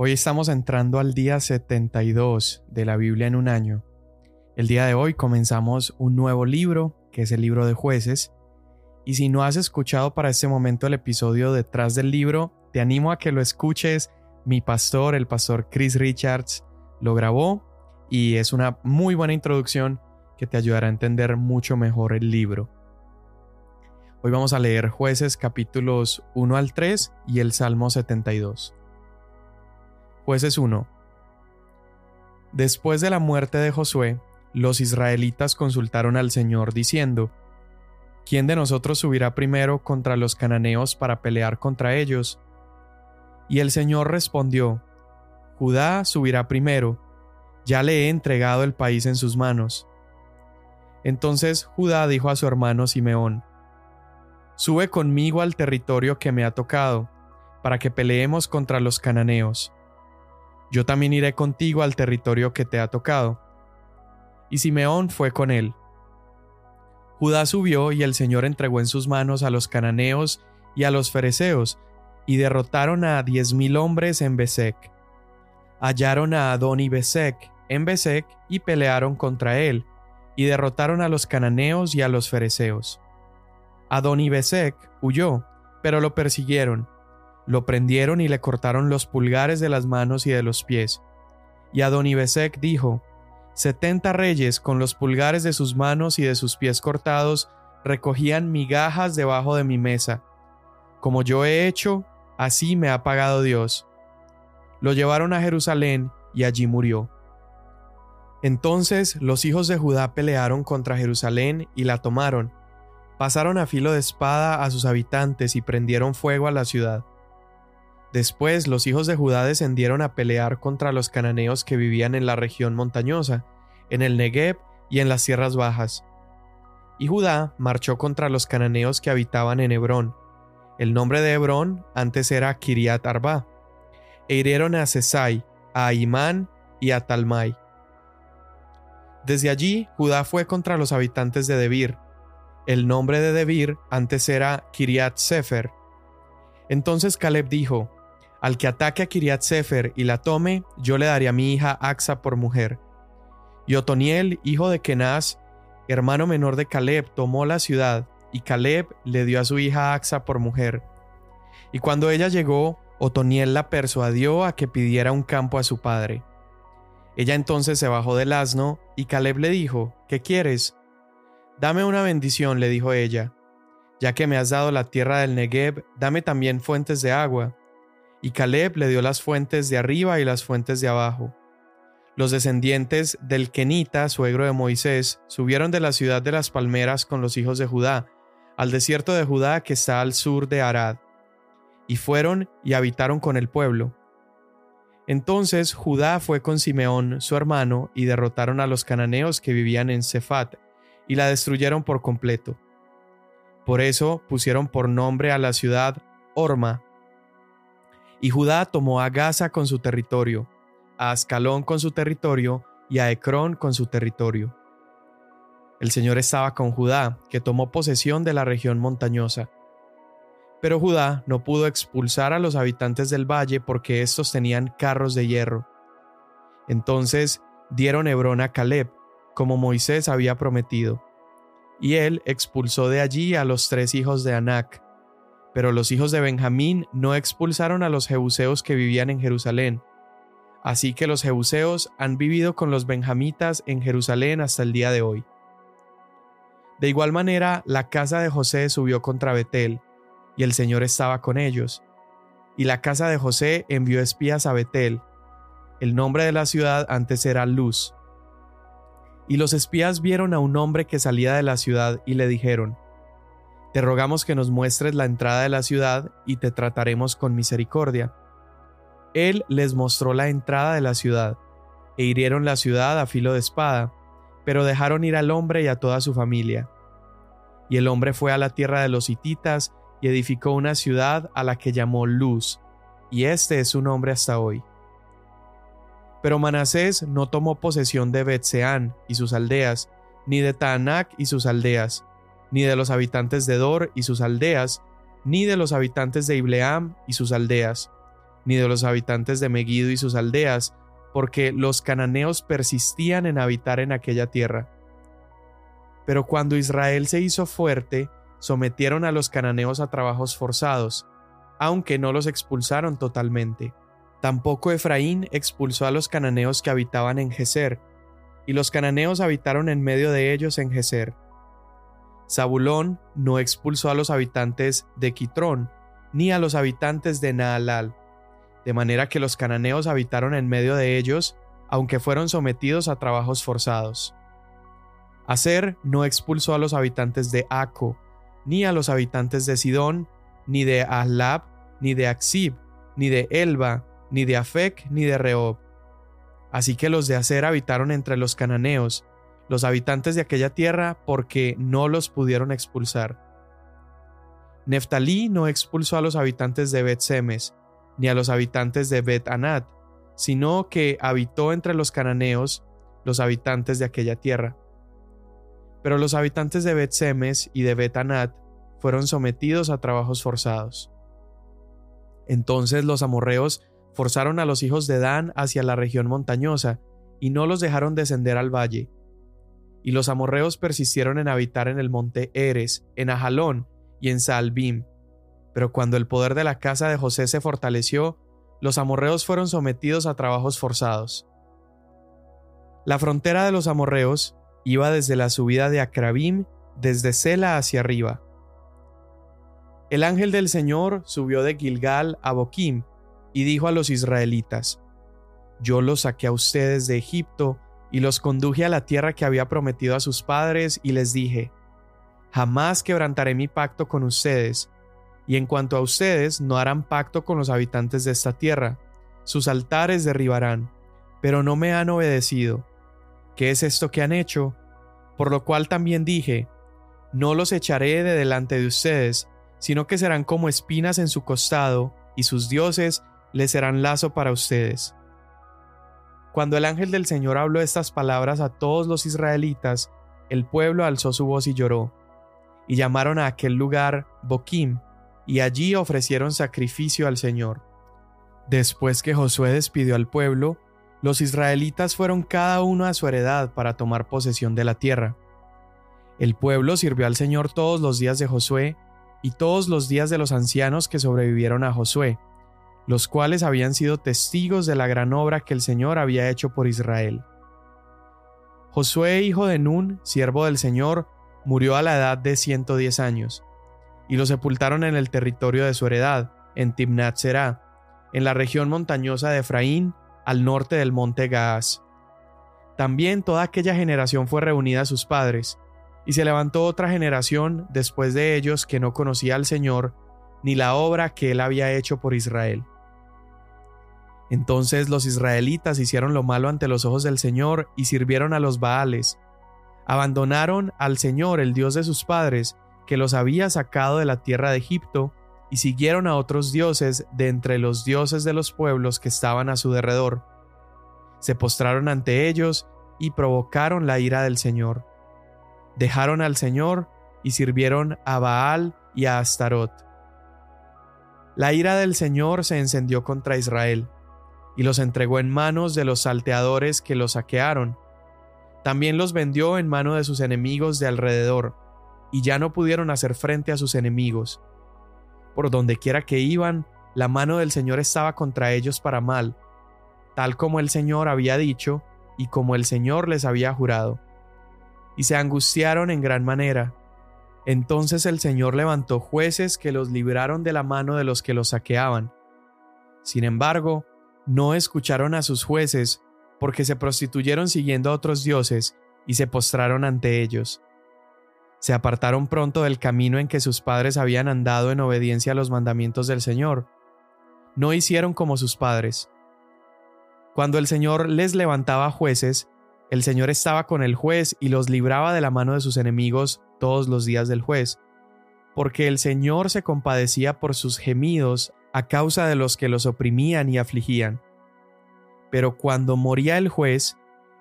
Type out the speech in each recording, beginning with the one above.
Hoy estamos entrando al día 72 de la Biblia en un año. El día de hoy comenzamos un nuevo libro, que es el libro de jueces, y si no has escuchado para este momento el episodio detrás del libro, te animo a que lo escuches. Mi pastor, el pastor Chris Richards, lo grabó y es una muy buena introducción que te ayudará a entender mucho mejor el libro. Hoy vamos a leer jueces capítulos 1 al 3 y el Salmo 72. Jueces 1. Después de la muerte de Josué, los israelitas consultaron al Señor diciendo, ¿Quién de nosotros subirá primero contra los cananeos para pelear contra ellos? Y el Señor respondió, Judá subirá primero, ya le he entregado el país en sus manos. Entonces Judá dijo a su hermano Simeón, Sube conmigo al territorio que me ha tocado, para que peleemos contra los cananeos yo también iré contigo al territorio que te ha tocado. Y Simeón fue con él. Judá subió y el Señor entregó en sus manos a los cananeos y a los fereceos, y derrotaron a diez mil hombres en Besek. Hallaron a Adoni Besek en Besek y pelearon contra él, y derrotaron a los cananeos y a los fereceos. Adoni Besek huyó, pero lo persiguieron, lo prendieron y le cortaron los pulgares de las manos y de los pies. Y Adonibesec dijo, Setenta reyes con los pulgares de sus manos y de sus pies cortados recogían migajas debajo de mi mesa. Como yo he hecho, así me ha pagado Dios. Lo llevaron a Jerusalén y allí murió. Entonces los hijos de Judá pelearon contra Jerusalén y la tomaron. Pasaron a filo de espada a sus habitantes y prendieron fuego a la ciudad. Después los hijos de Judá descendieron a pelear contra los cananeos que vivían en la región montañosa, en el Negev y en las tierras bajas. Y Judá marchó contra los cananeos que habitaban en Hebrón. El nombre de Hebrón antes era Kiriat Arba. E hirieron a Sesai, a Imán y a Talmai. Desde allí Judá fue contra los habitantes de Debir. El nombre de Debir antes era Kiriat Sefer. Entonces Caleb dijo: al que ataque a Kiriat Sefer y la tome, yo le daré a mi hija Axa por mujer. Y Otoniel, hijo de Kenaz, hermano menor de Caleb, tomó la ciudad, y Caleb le dio a su hija Axa por mujer. Y cuando ella llegó, Otoniel la persuadió a que pidiera un campo a su padre. Ella entonces se bajó del asno, y Caleb le dijo, ¿Qué quieres? Dame una bendición, le dijo ella. Ya que me has dado la tierra del Negev, dame también fuentes de agua y Caleb le dio las fuentes de arriba y las fuentes de abajo. Los descendientes del Kenita, suegro de Moisés, subieron de la ciudad de las palmeras con los hijos de Judá, al desierto de Judá que está al sur de Arad, y fueron y habitaron con el pueblo. Entonces Judá fue con Simeón, su hermano, y derrotaron a los cananeos que vivían en Cefat, y la destruyeron por completo. Por eso pusieron por nombre a la ciudad Orma, y Judá tomó a Gaza con su territorio, a Ascalón con su territorio y a Ecrón con su territorio. El Señor estaba con Judá, que tomó posesión de la región montañosa. Pero Judá no pudo expulsar a los habitantes del valle porque éstos tenían carros de hierro. Entonces dieron Hebrón a Caleb, como Moisés había prometido. Y él expulsó de allí a los tres hijos de Anac, pero los hijos de Benjamín no expulsaron a los jebuseos que vivían en Jerusalén. Así que los jebuseos han vivido con los benjamitas en Jerusalén hasta el día de hoy. De igual manera, la casa de José subió contra Betel, y el Señor estaba con ellos. Y la casa de José envió espías a Betel. El nombre de la ciudad antes era Luz. Y los espías vieron a un hombre que salía de la ciudad y le dijeron, te rogamos que nos muestres la entrada de la ciudad y te trataremos con misericordia. Él les mostró la entrada de la ciudad, e hirieron la ciudad a filo de espada, pero dejaron ir al hombre y a toda su familia. Y el hombre fue a la tierra de los hititas y edificó una ciudad a la que llamó Luz, y este es su nombre hasta hoy. Pero Manasés no tomó posesión de Betseán y sus aldeas, ni de Taanac y sus aldeas, ni de los habitantes de Dor y sus aldeas, ni de los habitantes de Ibleam y sus aldeas, ni de los habitantes de Megiddo y sus aldeas, porque los cananeos persistían en habitar en aquella tierra. Pero cuando Israel se hizo fuerte, sometieron a los cananeos a trabajos forzados, aunque no los expulsaron totalmente. Tampoco Efraín expulsó a los cananeos que habitaban en Geser, y los cananeos habitaron en medio de ellos en Geser. Zabulón no expulsó a los habitantes de Quitrón, ni a los habitantes de Naalal, de manera que los cananeos habitaron en medio de ellos, aunque fueron sometidos a trabajos forzados. Aser no expulsó a los habitantes de Aco, ni a los habitantes de Sidón, ni de Ahlab, ni de Axib, ni de Elba, ni de Afec, ni de Rehob. Así que los de Aser habitaron entre los cananeos, los habitantes de aquella tierra, porque no los pudieron expulsar. Neftalí no expulsó a los habitantes de Bet Semes, ni a los habitantes de Bet Anat, sino que habitó entre los cananeos, los habitantes de aquella tierra. Pero los habitantes de Bet Semes y de Bet Anat fueron sometidos a trabajos forzados. Entonces los amorreos forzaron a los hijos de Dan hacia la región montañosa y no los dejaron descender al valle. Y los amorreos persistieron en habitar en el monte Eres, en Ajalón y en Saalbim. Pero cuando el poder de la casa de José se fortaleció, los amorreos fueron sometidos a trabajos forzados. La frontera de los amorreos iba desde la subida de Acrabim, desde Sela hacia arriba. El ángel del Señor subió de Gilgal a Boquim y dijo a los israelitas, Yo los saqué a ustedes de Egipto y los conduje a la tierra que había prometido a sus padres y les dije, Jamás quebrantaré mi pacto con ustedes, y en cuanto a ustedes no harán pacto con los habitantes de esta tierra, sus altares derribarán, pero no me han obedecido. ¿Qué es esto que han hecho? Por lo cual también dije, No los echaré de delante de ustedes, sino que serán como espinas en su costado, y sus dioses les serán lazo para ustedes. Cuando el ángel del Señor habló estas palabras a todos los israelitas, el pueblo alzó su voz y lloró, y llamaron a aquel lugar Boquim, y allí ofrecieron sacrificio al Señor. Después que Josué despidió al pueblo, los israelitas fueron cada uno a su heredad para tomar posesión de la tierra. El pueblo sirvió al Señor todos los días de Josué y todos los días de los ancianos que sobrevivieron a Josué, los cuales habían sido testigos de la gran obra que el Señor había hecho por Israel. Josué, hijo de Nun, siervo del Señor, murió a la edad de 110 años, y lo sepultaron en el territorio de su heredad, en Timnat Será, en la región montañosa de Efraín, al norte del monte Gaas. También toda aquella generación fue reunida a sus padres, y se levantó otra generación después de ellos que no conocía al Señor, ni la obra que él había hecho por Israel. Entonces los israelitas hicieron lo malo ante los ojos del Señor y sirvieron a los Baales. Abandonaron al Señor, el Dios de sus padres, que los había sacado de la tierra de Egipto, y siguieron a otros dioses de entre los dioses de los pueblos que estaban a su derredor. Se postraron ante ellos y provocaron la ira del Señor. Dejaron al Señor y sirvieron a Baal y a Astarot. La ira del Señor se encendió contra Israel y los entregó en manos de los salteadores que los saquearon. También los vendió en mano de sus enemigos de alrededor, y ya no pudieron hacer frente a sus enemigos. Por donde quiera que iban, la mano del Señor estaba contra ellos para mal, tal como el Señor había dicho y como el Señor les había jurado. Y se angustiaron en gran manera. Entonces el Señor levantó jueces que los libraron de la mano de los que los saqueaban. Sin embargo, no escucharon a sus jueces, porque se prostituyeron siguiendo a otros dioses y se postraron ante ellos. Se apartaron pronto del camino en que sus padres habían andado en obediencia a los mandamientos del Señor. No hicieron como sus padres. Cuando el Señor les levantaba jueces, el Señor estaba con el juez y los libraba de la mano de sus enemigos todos los días del juez, porque el Señor se compadecía por sus gemidos a causa de los que los oprimían y afligían. Pero cuando moría el juez,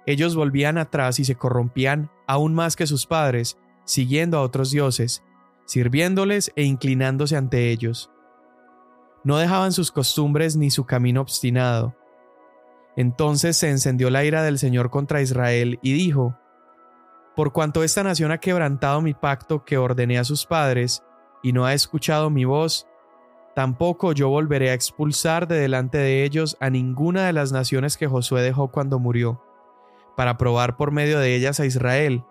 ellos volvían atrás y se corrompían aún más que sus padres, siguiendo a otros dioses, sirviéndoles e inclinándose ante ellos. No dejaban sus costumbres ni su camino obstinado. Entonces se encendió la ira del Señor contra Israel y dijo, Por cuanto esta nación ha quebrantado mi pacto que ordené a sus padres, y no ha escuchado mi voz, tampoco yo volveré a expulsar de delante de ellos a ninguna de las naciones que Josué dejó cuando murió, para probar por medio de ellas a Israel,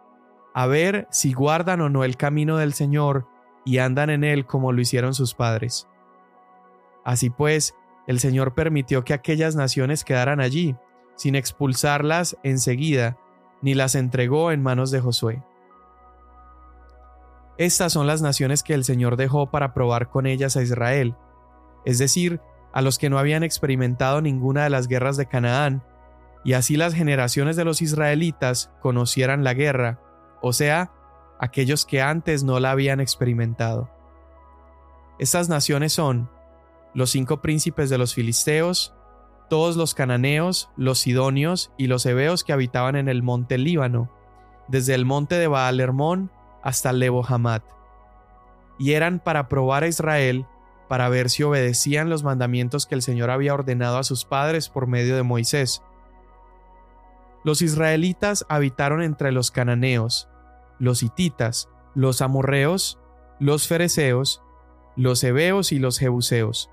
a ver si guardan o no el camino del Señor y andan en él como lo hicieron sus padres. Así pues, el Señor permitió que aquellas naciones quedaran allí, sin expulsarlas enseguida, ni las entregó en manos de Josué. Estas son las naciones que el Señor dejó para probar con ellas a Israel, es decir, a los que no habían experimentado ninguna de las guerras de Canaán, y así las generaciones de los israelitas conocieran la guerra, o sea, aquellos que antes no la habían experimentado. Estas naciones son los cinco príncipes de los filisteos, todos los cananeos, los sidonios y los hebeos que habitaban en el monte Líbano, desde el monte de Baal Hermón hasta Lebo Hamad. Y eran para probar a Israel, para ver si obedecían los mandamientos que el Señor había ordenado a sus padres por medio de Moisés. Los israelitas habitaron entre los cananeos, los hititas, los amorreos, los fereceos, los hebeos y los jebuseos.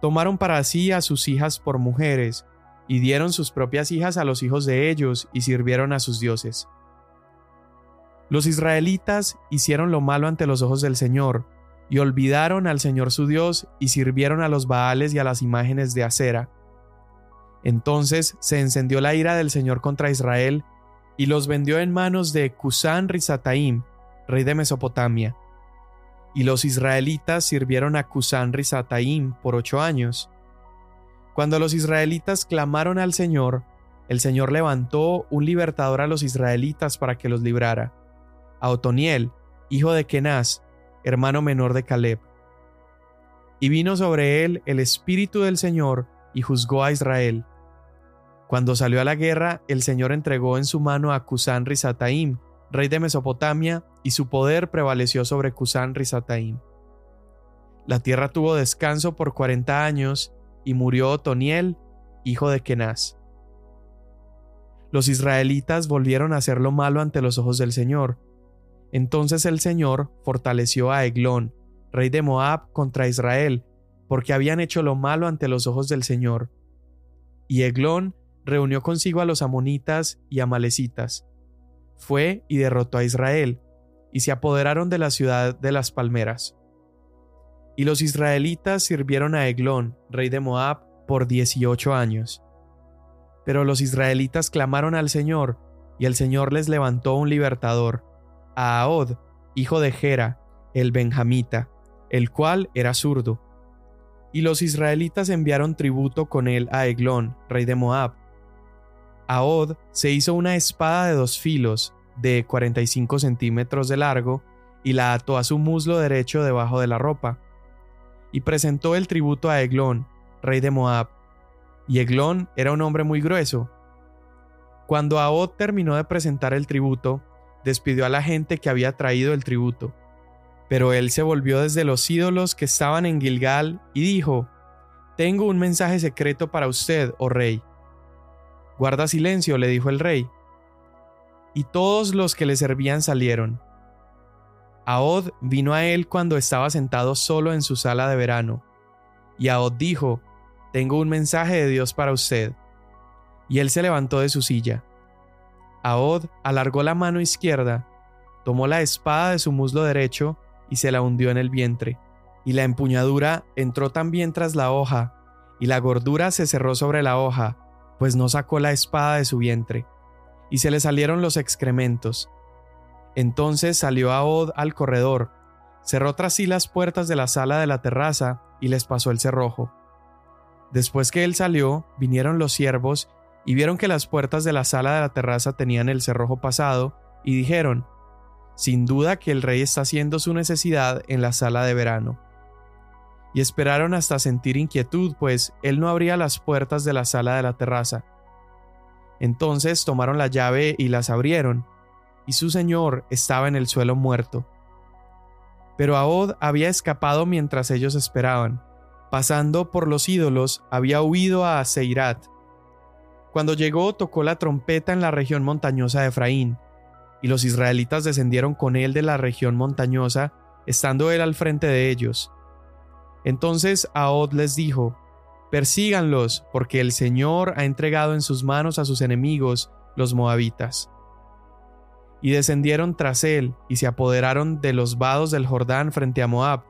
Tomaron para sí a sus hijas por mujeres, y dieron sus propias hijas a los hijos de ellos y sirvieron a sus dioses. Los israelitas hicieron lo malo ante los ojos del Señor, y olvidaron al Señor su Dios y sirvieron a los Baales y a las imágenes de acera. Entonces se encendió la ira del Señor contra Israel, y los vendió en manos de Cusán Rizataim, rey de Mesopotamia. Y los israelitas sirvieron a Cusán Rizataim por ocho años. Cuando los israelitas clamaron al Señor, el Señor levantó un libertador a los israelitas para que los librara a Otoniel, hijo de Kenaz, hermano menor de Caleb. Y vino sobre él el Espíritu del Señor y juzgó a Israel. Cuando salió a la guerra, el Señor entregó en su mano a Cusán Rizataim, rey de Mesopotamia, y su poder prevaleció sobre Cusán Rizataim. La tierra tuvo descanso por cuarenta años, y murió Otoniel, hijo de Kenaz. Los israelitas volvieron a hacer lo malo ante los ojos del Señor, entonces el Señor fortaleció a Eglón, rey de Moab, contra Israel, porque habían hecho lo malo ante los ojos del Señor. Y Eglón reunió consigo a los amonitas y amalecitas. Fue y derrotó a Israel, y se apoderaron de la ciudad de las palmeras. Y los israelitas sirvieron a Eglón, rey de Moab, por dieciocho años. Pero los israelitas clamaron al Señor, y el Señor les levantó un libertador, a Ahod, hijo de Gera, el benjamita, el cual era zurdo. Y los israelitas enviaron tributo con él a Eglón, rey de Moab. Ahod se hizo una espada de dos filos, de 45 centímetros de largo, y la ató a su muslo derecho debajo de la ropa. Y presentó el tributo a Eglón, rey de Moab. Y Eglón era un hombre muy grueso. Cuando Ahod terminó de presentar el tributo, despidió a la gente que había traído el tributo. Pero él se volvió desde los ídolos que estaban en Gilgal y dijo, Tengo un mensaje secreto para usted, oh rey. Guarda silencio, le dijo el rey. Y todos los que le servían salieron. Ahod vino a él cuando estaba sentado solo en su sala de verano. Y Ahod dijo, Tengo un mensaje de Dios para usted. Y él se levantó de su silla. Ahod alargó la mano izquierda, tomó la espada de su muslo derecho y se la hundió en el vientre, y la empuñadura entró también tras la hoja, y la gordura se cerró sobre la hoja, pues no sacó la espada de su vientre, y se le salieron los excrementos. Entonces salió Ahod al corredor, cerró tras sí las puertas de la sala de la terraza y les pasó el cerrojo. Después que él salió, vinieron los siervos y vieron que las puertas de la sala de la terraza tenían el cerrojo pasado, y dijeron, sin duda que el rey está haciendo su necesidad en la sala de verano. Y esperaron hasta sentir inquietud, pues él no abría las puertas de la sala de la terraza. Entonces tomaron la llave y las abrieron, y su señor estaba en el suelo muerto. Pero Ahod había escapado mientras ellos esperaban, pasando por los ídolos, había huido a Seirat. Cuando llegó tocó la trompeta en la región montañosa de Efraín, y los israelitas descendieron con él de la región montañosa, estando él al frente de ellos. Entonces Ahod les dijo, Persíganlos, porque el Señor ha entregado en sus manos a sus enemigos, los moabitas. Y descendieron tras él, y se apoderaron de los vados del Jordán frente a Moab,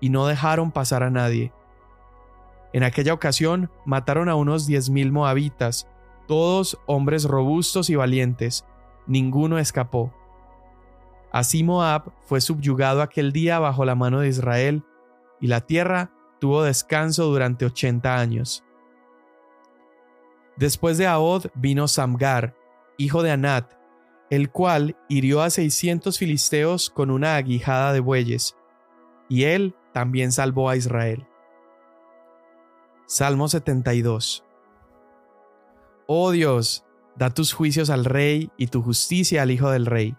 y no dejaron pasar a nadie. En aquella ocasión mataron a unos diez mil moabitas, todos hombres robustos y valientes, ninguno escapó. Así Moab fue subyugado aquel día bajo la mano de Israel, y la tierra tuvo descanso durante ochenta años. Después de Ahod vino Samgar, hijo de Anat, el cual hirió a seiscientos filisteos con una aguijada de bueyes, y él también salvó a Israel. Salmo 72 Oh Dios, da tus juicios al rey y tu justicia al hijo del rey.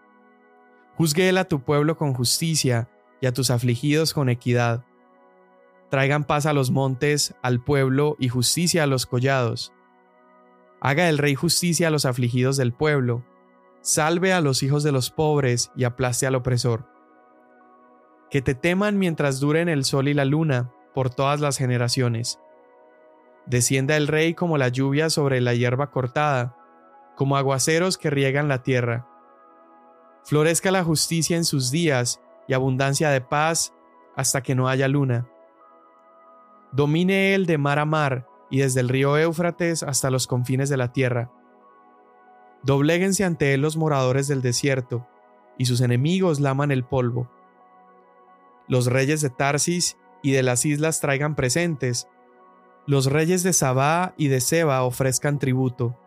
Juzgue él a tu pueblo con justicia y a tus afligidos con equidad. Traigan paz a los montes, al pueblo y justicia a los collados. Haga el rey justicia a los afligidos del pueblo. Salve a los hijos de los pobres y aplaste al opresor. Que te teman mientras duren el sol y la luna, por todas las generaciones. Descienda el rey como la lluvia sobre la hierba cortada, como aguaceros que riegan la tierra. Florezca la justicia en sus días y abundancia de paz hasta que no haya luna. Domine él de mar a mar y desde el río Éufrates hasta los confines de la tierra. Dobléguense ante él los moradores del desierto, y sus enemigos laman el polvo. Los reyes de Tarsis y de las islas traigan presentes, los reyes de Sabá y de Seba ofrezcan tributo,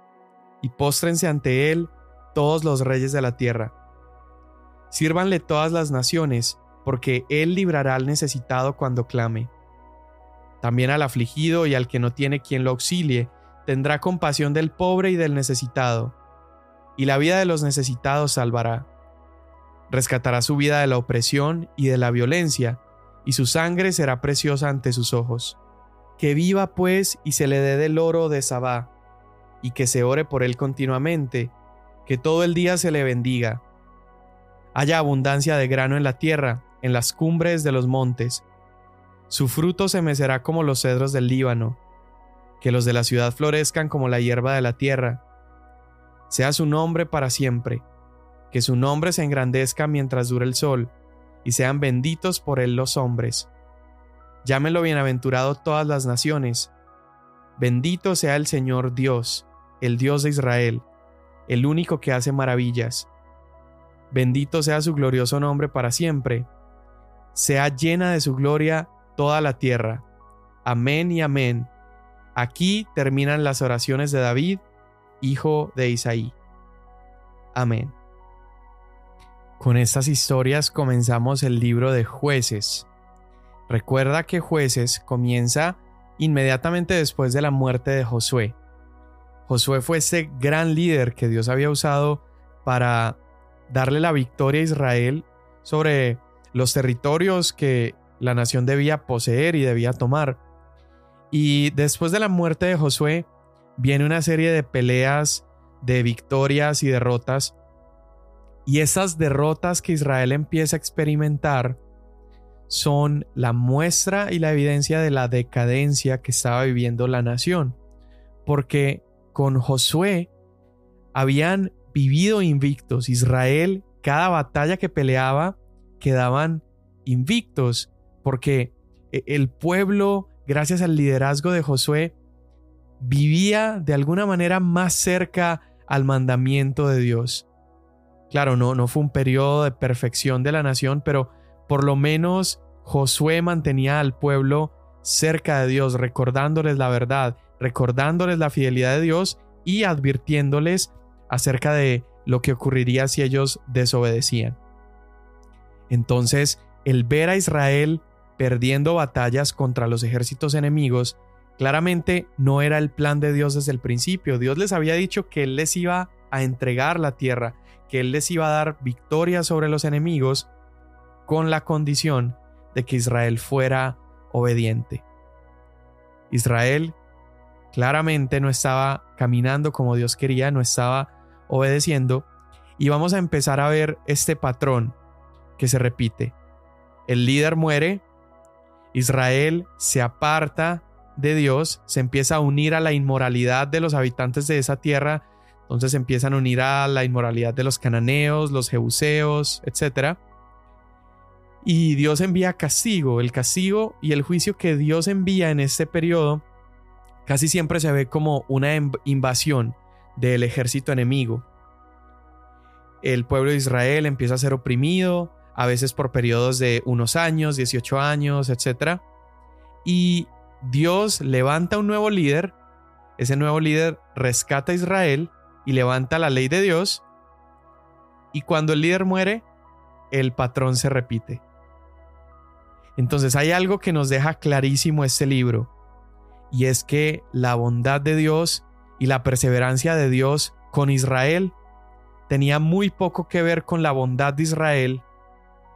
y póstrense ante él todos los reyes de la tierra. Sírvanle todas las naciones, porque él librará al necesitado cuando clame. También al afligido y al que no tiene quien lo auxilie, tendrá compasión del pobre y del necesitado, y la vida de los necesitados salvará. Rescatará su vida de la opresión y de la violencia, y su sangre será preciosa ante sus ojos. Que viva pues y se le dé del oro de Sabá, y que se ore por él continuamente, que todo el día se le bendiga. Haya abundancia de grano en la tierra, en las cumbres de los montes, su fruto se mecerá como los cedros del Líbano, que los de la ciudad florezcan como la hierba de la tierra. Sea su nombre para siempre, que su nombre se engrandezca mientras dure el sol, y sean benditos por él los hombres. Llámenlo bienaventurado todas las naciones. Bendito sea el Señor Dios, el Dios de Israel, el único que hace maravillas. Bendito sea su glorioso nombre para siempre. Sea llena de su gloria toda la tierra. Amén y amén. Aquí terminan las oraciones de David, hijo de Isaí. Amén. Con estas historias comenzamos el libro de jueces. Recuerda que jueces comienza inmediatamente después de la muerte de Josué. Josué fue ese gran líder que Dios había usado para darle la victoria a Israel sobre los territorios que la nación debía poseer y debía tomar. Y después de la muerte de Josué viene una serie de peleas, de victorias y derrotas. Y esas derrotas que Israel empieza a experimentar son la muestra y la evidencia de la decadencia que estaba viviendo la nación. Porque con Josué habían vivido invictos. Israel, cada batalla que peleaba, quedaban invictos porque e, el pueblo, gracias al liderazgo de Josué, vivía de alguna manera más cerca al mandamiento de Dios. Claro, no, no fue un periodo de perfección de la nación, pero por lo menos Josué mantenía al pueblo cerca de Dios, recordándoles la verdad, recordándoles la fidelidad de Dios y advirtiéndoles acerca de lo que ocurriría si ellos desobedecían. Entonces, el ver a Israel perdiendo batallas contra los ejércitos enemigos, claramente no era el plan de Dios desde el principio. Dios les había dicho que Él les iba a entregar la tierra, que Él les iba a dar victoria sobre los enemigos, con la condición de que Israel fuera obediente. Israel claramente no estaba caminando como Dios quería, no estaba obedeciendo. Y vamos a empezar a ver este patrón que se repite. El líder muere, Israel se aparta de Dios, se empieza a unir a la inmoralidad de los habitantes de esa tierra, entonces se empiezan a unir a la inmoralidad de los cananeos, los jebuseos, etc. Y Dios envía castigo, el castigo y el juicio que Dios envía en este periodo casi siempre se ve como una invasión del ejército enemigo. El pueblo de Israel empieza a ser oprimido, a veces por periodos de unos años, 18 años, etc. Y Dios levanta un nuevo líder, ese nuevo líder rescata a Israel y levanta la ley de Dios, y cuando el líder muere, el patrón se repite. Entonces hay algo que nos deja clarísimo este libro, y es que la bondad de Dios y la perseverancia de Dios con Israel tenía muy poco que ver con la bondad de Israel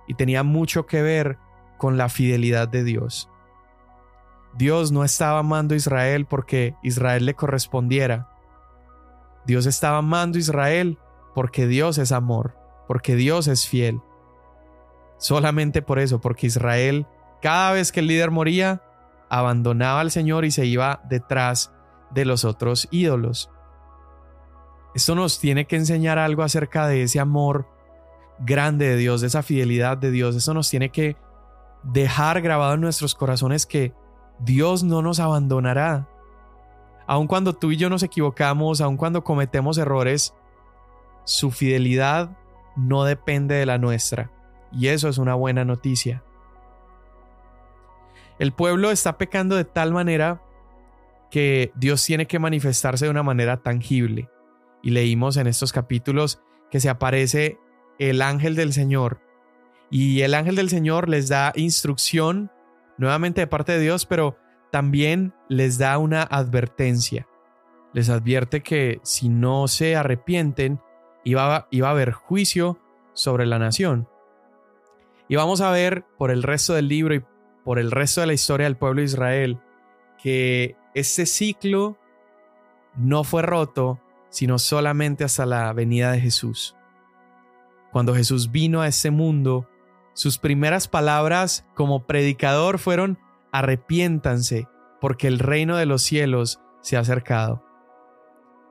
y tenía mucho que ver con la fidelidad de Dios. Dios no estaba amando a Israel porque Israel le correspondiera. Dios estaba amando a Israel porque Dios es amor, porque Dios es fiel. Solamente por eso, porque Israel, cada vez que el líder moría, abandonaba al Señor y se iba detrás de los otros ídolos. Esto nos tiene que enseñar algo acerca de ese amor grande de Dios, de esa fidelidad de Dios. Eso nos tiene que dejar grabado en nuestros corazones que Dios no nos abandonará. Aun cuando tú y yo nos equivocamos, aun cuando cometemos errores, su fidelidad no depende de la nuestra. Y eso es una buena noticia. El pueblo está pecando de tal manera que Dios tiene que manifestarse de una manera tangible. Y leímos en estos capítulos que se aparece el ángel del Señor. Y el ángel del Señor les da instrucción nuevamente de parte de Dios, pero también les da una advertencia. Les advierte que si no se arrepienten, iba, iba a haber juicio sobre la nación. Y vamos a ver por el resto del libro y por el resto de la historia del pueblo de Israel que ese ciclo no fue roto, sino solamente hasta la venida de Jesús. Cuando Jesús vino a este mundo, sus primeras palabras como predicador fueron arrepiéntanse, porque el reino de los cielos se ha acercado.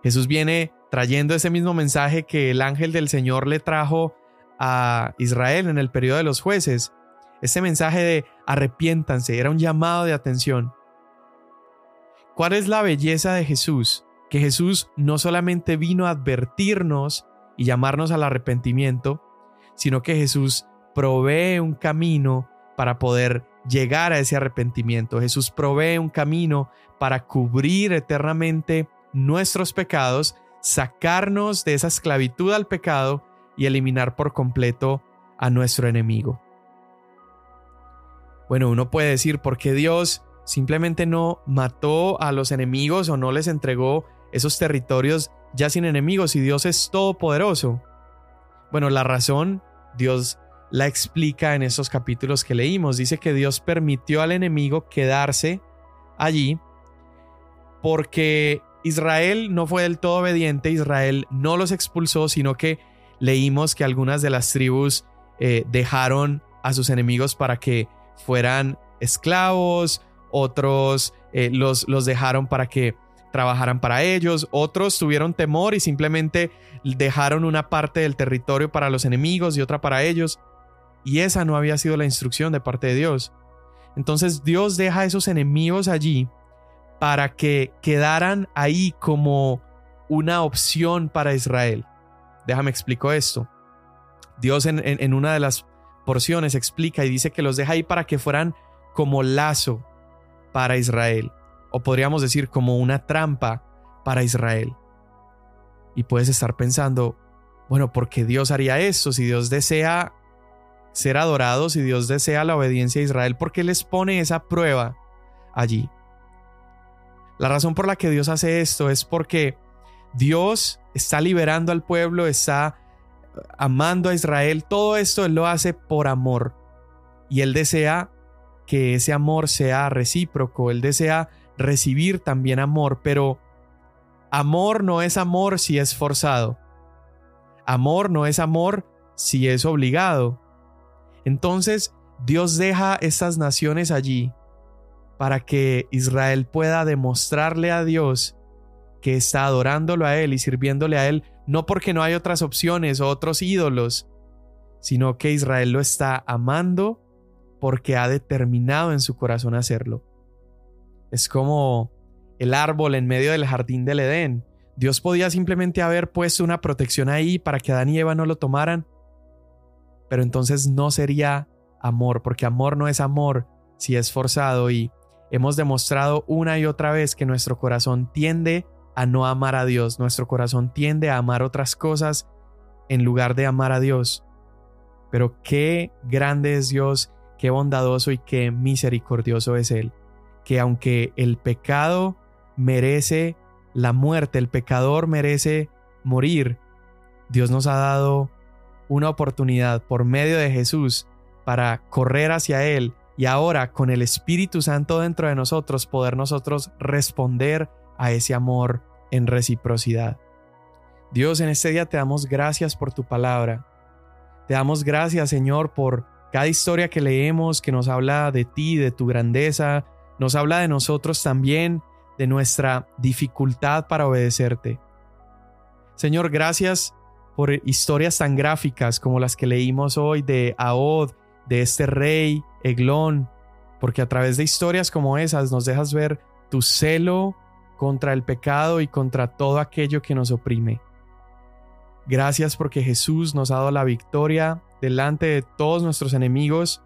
Jesús viene trayendo ese mismo mensaje que el ángel del Señor le trajo a Israel en el periodo de los jueces. Ese mensaje de arrepiéntanse era un llamado de atención. ¿Cuál es la belleza de Jesús? Que Jesús no solamente vino a advertirnos y llamarnos al arrepentimiento, sino que Jesús provee un camino para poder llegar a ese arrepentimiento. Jesús provee un camino para cubrir eternamente nuestros pecados, sacarnos de esa esclavitud al pecado y eliminar por completo a nuestro enemigo. Bueno, uno puede decir, ¿por qué Dios simplemente no mató a los enemigos o no les entregó esos territorios ya sin enemigos y Dios es todopoderoso? Bueno, la razón Dios la explica en esos capítulos que leímos. Dice que Dios permitió al enemigo quedarse allí porque Israel no fue del todo obediente, Israel no los expulsó, sino que leímos que algunas de las tribus eh, dejaron a sus enemigos para que fueran esclavos, otros eh, los, los dejaron para que trabajaran para ellos, otros tuvieron temor y simplemente dejaron una parte del territorio para los enemigos y otra para ellos. Y esa no había sido la instrucción de parte de Dios. Entonces Dios deja a esos enemigos allí para que quedaran ahí como una opción para Israel. Déjame explico esto. Dios en, en, una de las porciones explica y dice que los deja ahí para que fueran como lazo para Israel, o podríamos decir como una trampa para Israel. Y puedes estar pensando, bueno, ¿por qué Dios haría esto? Si Dios desea ser adorados y Dios desea la obediencia a Israel, porque les pone esa prueba allí? La razón por la que Dios hace esto es porque Dios está liberando al pueblo, está amando a Israel, todo esto Él lo hace por amor. Y Él desea que ese amor sea recíproco, Él desea recibir también amor, pero amor no es amor si es forzado. Amor no es amor si es obligado. Entonces, Dios deja estas naciones allí para que Israel pueda demostrarle a Dios que está adorándolo a Él y sirviéndole a Él, no porque no hay otras opciones o otros ídolos, sino que Israel lo está amando porque ha determinado en su corazón hacerlo. Es como el árbol en medio del jardín del Edén. Dios podía simplemente haber puesto una protección ahí para que Adán y Eva no lo tomaran, pero entonces no sería amor, porque amor no es amor si es forzado y hemos demostrado una y otra vez que nuestro corazón tiende a no amar a Dios, nuestro corazón tiende a amar otras cosas en lugar de amar a Dios. Pero qué grande es Dios, qué bondadoso y qué misericordioso es Él, que aunque el pecado merece la muerte, el pecador merece morir, Dios nos ha dado una oportunidad por medio de Jesús para correr hacia Él y ahora con el Espíritu Santo dentro de nosotros poder nosotros responder a ese amor en reciprocidad. Dios, en este día te damos gracias por tu palabra. Te damos gracias, Señor, por cada historia que leemos que nos habla de ti, de tu grandeza, nos habla de nosotros también, de nuestra dificultad para obedecerte. Señor, gracias por historias tan gráficas como las que leímos hoy de Ahod, de este rey, Eglón, porque a través de historias como esas nos dejas ver tu celo contra el pecado y contra todo aquello que nos oprime. Gracias porque Jesús nos ha dado la victoria delante de todos nuestros enemigos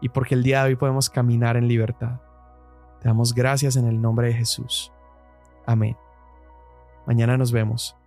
y porque el día de hoy podemos caminar en libertad. Te damos gracias en el nombre de Jesús. Amén. Mañana nos vemos.